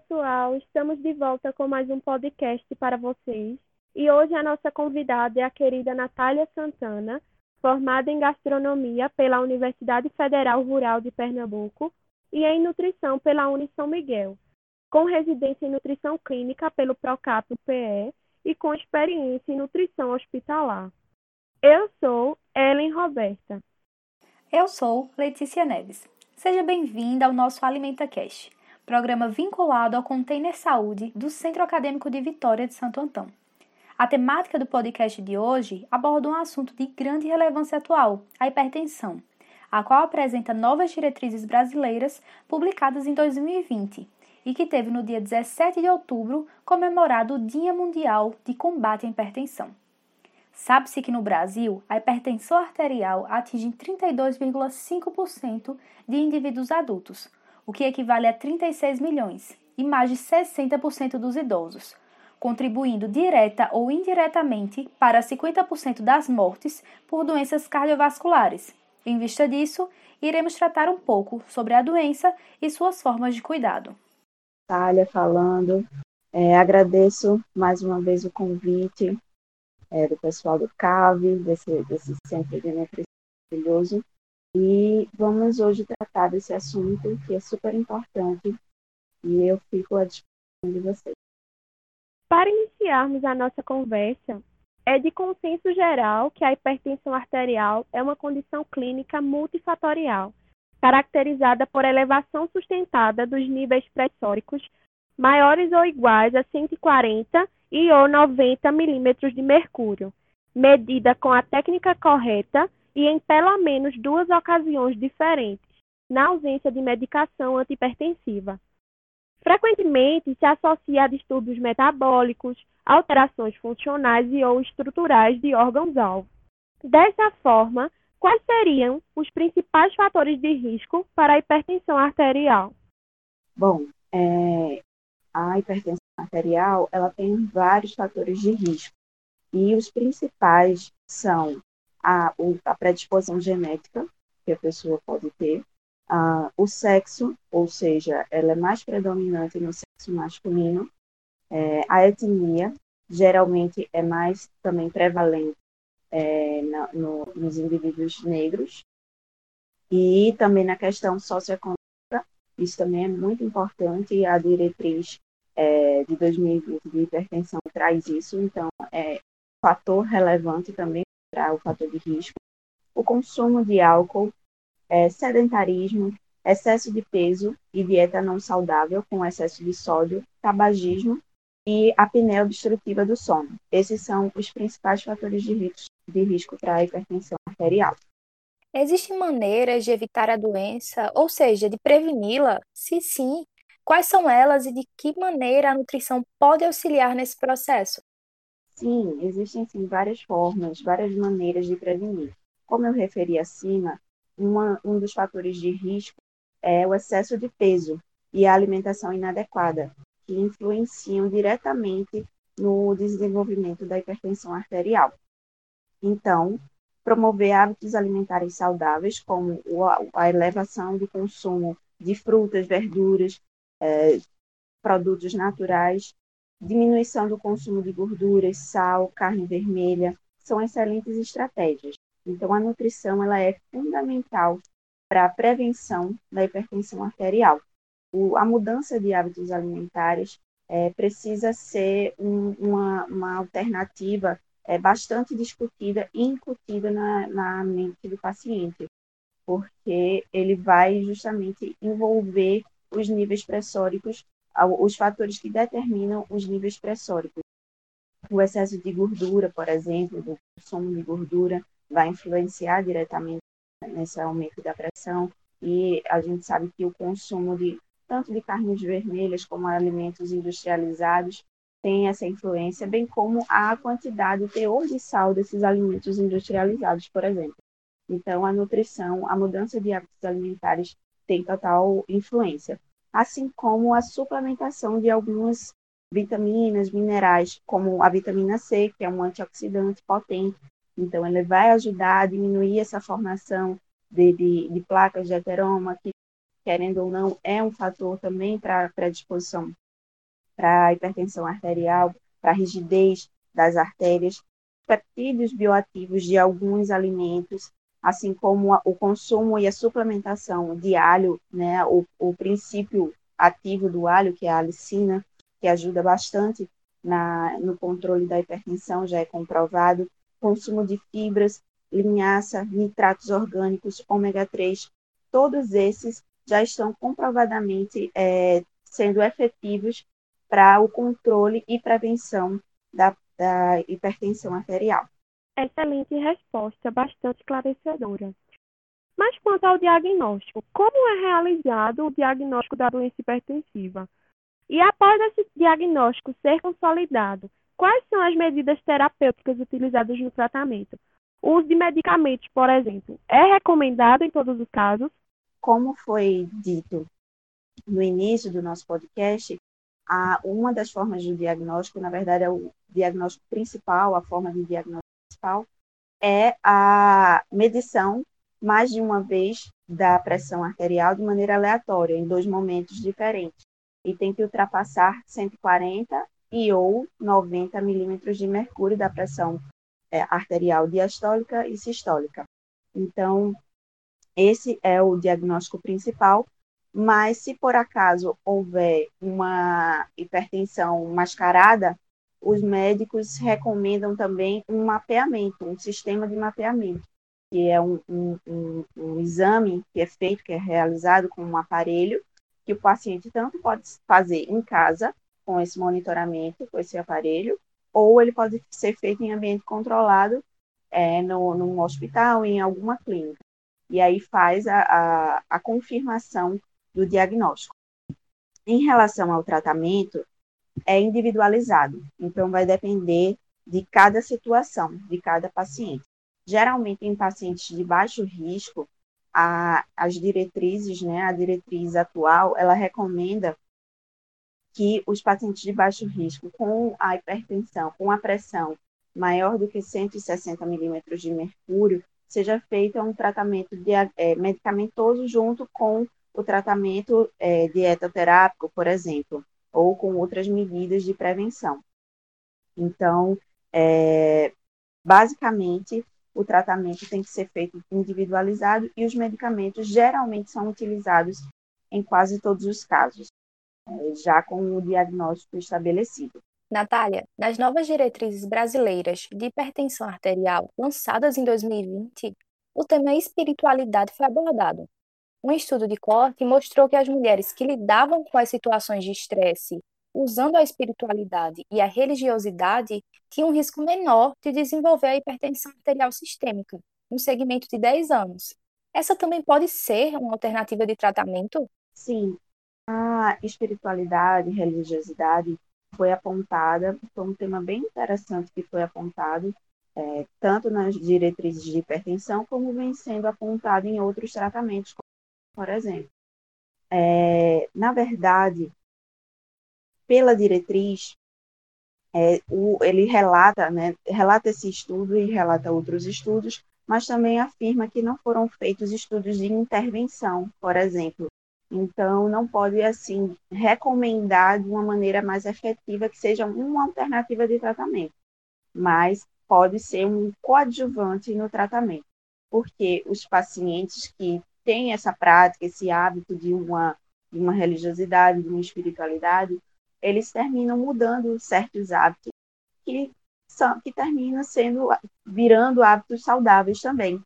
Pessoal, estamos de volta com mais um podcast para vocês. E hoje a nossa convidada é a querida Natália Santana, formada em gastronomia pela Universidade Federal Rural de Pernambuco e em nutrição pela Uni São Miguel, com residência em nutrição clínica pelo Procap PE e com experiência em nutrição hospitalar. Eu sou Ellen Roberta. Eu sou Letícia Neves. Seja bem-vinda ao nosso Alimenta Cash programa vinculado ao Container Saúde do Centro Acadêmico de Vitória de Santo Antão. A temática do podcast de hoje aborda um assunto de grande relevância atual, a hipertensão, a qual apresenta novas diretrizes brasileiras publicadas em 2020 e que teve no dia 17 de outubro comemorado o Dia Mundial de Combate à Hipertensão. Sabe-se que no Brasil a hipertensão arterial atinge 32,5% de indivíduos adultos, o que equivale a 36 milhões, e mais de 60% dos idosos, contribuindo direta ou indiretamente para 50% das mortes por doenças cardiovasculares. Em vista disso, iremos tratar um pouco sobre a doença e suas formas de cuidado. Natália falando, é, agradeço mais uma vez o convite é, do pessoal do CAV, desse, desse centro de nutrição maravilhoso, e vamos hoje tratar desse assunto que é super importante e eu fico à disposição de vocês. Para iniciarmos a nossa conversa, é de consenso geral que a hipertensão arterial é uma condição clínica multifatorial, caracterizada por elevação sustentada dos níveis pressóricos maiores ou iguais a 140 e ou 90 milímetros de mercúrio, medida com a técnica correta e em pelo menos duas ocasiões diferentes, na ausência de medicação antipertensiva. Frequentemente se associa a distúrbios metabólicos, alterações funcionais e ou estruturais de órgãos-alvo. Dessa forma, quais seriam os principais fatores de risco para a hipertensão arterial? Bom, é, a hipertensão arterial ela tem vários fatores de risco e os principais são a, a predisposição genética que a pessoa pode ter, a, o sexo, ou seja, ela é mais predominante no sexo masculino, é, a etnia, geralmente é mais também prevalente é, na, no, nos indivíduos negros, e também na questão socioeconômica, isso também é muito importante, a diretriz é, de 2020 de hipertensão traz isso, então é fator relevante também para o fator de risco, o consumo de álcool, é, sedentarismo, excesso de peso e dieta não saudável com excesso de sódio, tabagismo e apneia obstrutiva do sono. Esses são os principais fatores de risco, de risco para a hipertensão arterial. Existem maneiras de evitar a doença, ou seja, de preveni-la? Se sim, quais são elas e de que maneira a nutrição pode auxiliar nesse processo? Sim, existem sim várias formas, várias maneiras de prevenir. Como eu referi acima, uma, um dos fatores de risco é o excesso de peso e a alimentação inadequada, que influenciam diretamente no desenvolvimento da hipertensão arterial. Então, promover hábitos alimentares saudáveis, como a elevação do consumo de frutas, verduras, eh, produtos naturais, diminuição do consumo de gorduras, sal, carne vermelha, são excelentes estratégias. Então, a nutrição ela é fundamental para a prevenção da hipertensão arterial. O, a mudança de hábitos alimentares é, precisa ser um, uma, uma, alternativa é, bastante discutida e incutida na, na mente do paciente. porque ele vai justamente envolver os níveis pressóricos, os fatores que determinam os níveis pressóricos. O excesso de gordura, por exemplo, do consumo de gordura, vai influenciar diretamente nesse aumento da pressão. E a gente sabe que o consumo de tanto de carnes vermelhas como alimentos industrializados tem essa influência, bem como a quantidade, o teor de sal desses alimentos industrializados, por exemplo. Então, a nutrição, a mudança de hábitos alimentares tem total influência, assim como a suplementação de algumas vitaminas, minerais, como a vitamina C, que é um antioxidante potente. Então, ele vai ajudar a diminuir essa formação de, de, de placas de ateroma, que, querendo ou não, é um fator também para a predisposição para hipertensão arterial, para rigidez das artérias, peptídeos bioativos de alguns alimentos, assim como o consumo e a suplementação de alho, né, o, o princípio ativo do alho, que é a alicina, que ajuda bastante na, no controle da hipertensão, já é comprovado, consumo de fibras, linhaça, nitratos orgânicos, ômega 3, todos esses já estão comprovadamente é, sendo efetivos para o controle e prevenção da, da hipertensão arterial. Excelente resposta, bastante esclarecedora. Mas quanto ao diagnóstico, como é realizado o diagnóstico da doença hipertensiva? E após esse diagnóstico ser consolidado, quais são as medidas terapêuticas utilizadas no tratamento? O uso de medicamentos, por exemplo, é recomendado em todos os casos? Como foi dito no início do nosso podcast, uma das formas do diagnóstico, na verdade, é o diagnóstico principal, a forma de diagnóstico principal, é a medição mais de uma vez da pressão arterial de maneira aleatória, em dois momentos diferentes. E tem que ultrapassar 140 e ou 90 milímetros de mercúrio da pressão é, arterial diastólica e sistólica. Então, esse é o diagnóstico principal, mas se por acaso houver uma hipertensão mascarada, os médicos recomendam também um mapeamento, um sistema de mapeamento, que é um, um, um, um exame que é feito, que é realizado com um aparelho, que o paciente tanto pode fazer em casa, com esse monitoramento, com esse aparelho, ou ele pode ser feito em ambiente controlado, é, no, num hospital, em alguma clínica. E aí faz a, a, a confirmação do diagnóstico. Em relação ao tratamento, é individualizado, então vai depender de cada situação, de cada paciente. Geralmente, em pacientes de baixo risco, a, as diretrizes, né, a diretriz atual, ela recomenda que os pacientes de baixo risco, com a hipertensão, com a pressão maior do que 160 milímetros de mercúrio, seja feito um tratamento de, é, medicamentoso junto com o tratamento é, dietoterápico, por exemplo, ou com outras medidas de prevenção. Então, é, basicamente, o tratamento tem que ser feito individualizado e os medicamentos geralmente são utilizados em quase todos os casos, é, já com o diagnóstico estabelecido. Natália, nas novas diretrizes brasileiras de hipertensão arterial lançadas em 2020, o tema espiritualidade foi abordado. Um estudo de corte mostrou que as mulheres que lidavam com as situações de estresse usando a espiritualidade e a religiosidade tinham um risco menor de desenvolver a hipertensão arterial sistêmica, no segmento de 10 anos. Essa também pode ser uma alternativa de tratamento? Sim, a espiritualidade, religiosidade foi apontada, foi um tema bem interessante que foi apontado, é, tanto nas diretrizes de hipertensão, como vem sendo apontado em outros tratamentos, por exemplo. É, na verdade, pela diretriz, é, o, ele relata, né, relata esse estudo e relata outros estudos, mas também afirma que não foram feitos estudos de intervenção, por exemplo. Então, não pode, assim, recomendar de uma maneira mais efetiva que seja uma alternativa de tratamento, mas pode ser um coadjuvante no tratamento, porque os pacientes que tem essa prática, esse hábito de uma, de uma religiosidade, de uma espiritualidade, eles terminam mudando certos hábitos que, são, que terminam sendo, virando hábitos saudáveis também.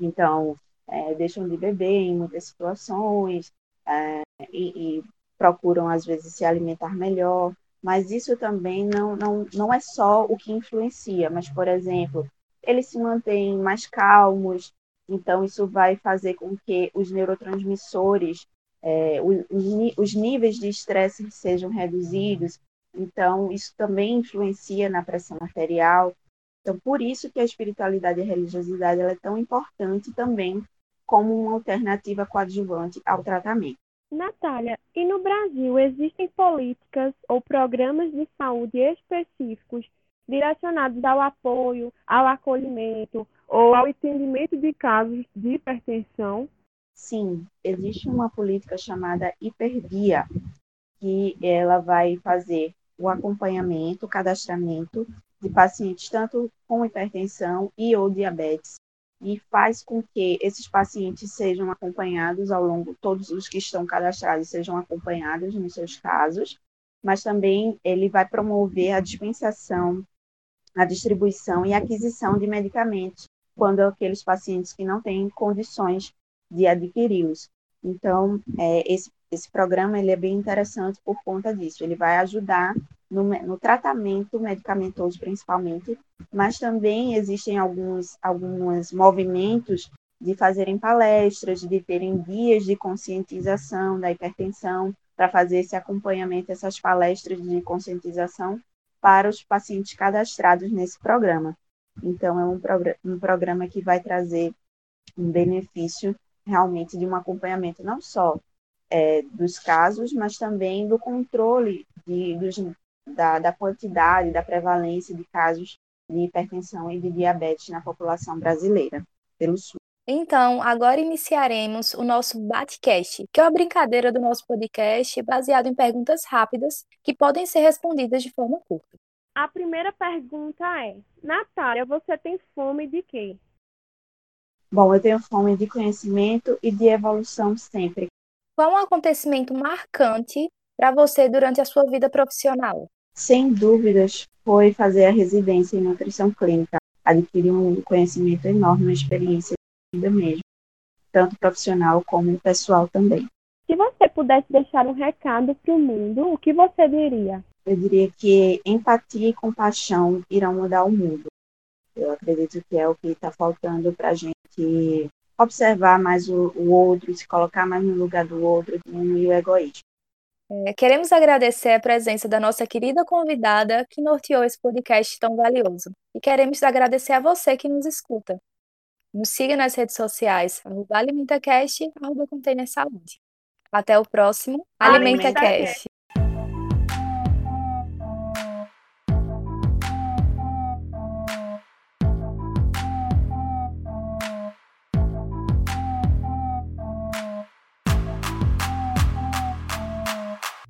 Então, é, deixam de beber em muitas situações é, e, e, procuram, às vezes, se alimentar melhor. Mas isso também não, não, não é só o que influencia, mas, por exemplo, eles se mantêm mais calmos, então isso vai fazer com que os neurotransmissores, é, os, os níveis de estresse sejam reduzidos, então isso também influencia na pressão arterial. Então, por isso que a espiritualidade e a religiosidade é tão importante também como uma alternativa coadjuvante ao tratamento. Natália, e no Brasil existem políticas ou programas de saúde específicos direcionados ao apoio, ao acolhimento ou ao entendimento de casos de hipertensão? Sim, existe uma política chamada Hiperguia, que ela vai fazer o acompanhamento, o cadastramento de pacientes tanto com hipertensão e ou diabetes e faz com que esses pacientes sejam acompanhados ao longo, todos os que estão cadastrados sejam acompanhados nos seus casos, mas também ele vai promover a dispensação, a distribuição e aquisição de medicamentos quando aqueles pacientes que não têm condições de adquiri-los. Então, é, esse, esse programa ele é bem interessante por conta disso. Ele vai ajudar no, no, tratamento medicamentoso, principalmente, mas também existem alguns, alguns movimentos de fazerem palestras, de terem guias de conscientização da hipertensão, para fazer esse acompanhamento, essas palestras de conscientização para os pacientes cadastrados nesse programa. Então, é um, progr um programa que vai trazer um benefício realmente de um acompanhamento não só é, dos casos, mas também do controle de, dos, da, da quantidade, da prevalência de casos de hipertensão e de diabetes na população brasileira, pelo SUS. Então, agora iniciaremos o nosso Batcast, que é uma brincadeira do nosso podcast baseado em perguntas rápidas que podem ser respondidas de forma curta. A primeira pergunta é: Natália, você tem fome de quê? Bom, eu tenho fome de conhecimento e de evolução sempre. Qual um acontecimento marcante para você durante a sua vida profissional? sem dúvidas, foi fazer a residência em nutrição clínica. Adquirir um conhecimento enorme, uma experiência vida mesmo, tanto profissional como pessoal também. Se você pudesse deixar um recado para o mundo, o que você diria? Eu diria que empatia e compaixão irão mudar o mundo. Eu acredito que é o que está faltando para a gente observar mais o, o outro, se colocar mais no lugar do outro, diminuir o egoísmo. É, queremos agradecer a presença da nossa querida convidada que norteou esse podcast tão valioso. E queremos agradecer a você que nos escuta. Nos siga nas redes sociais, arroba AlimentaCast, arroba Container Saúde. Até o próximo AlimentaCast.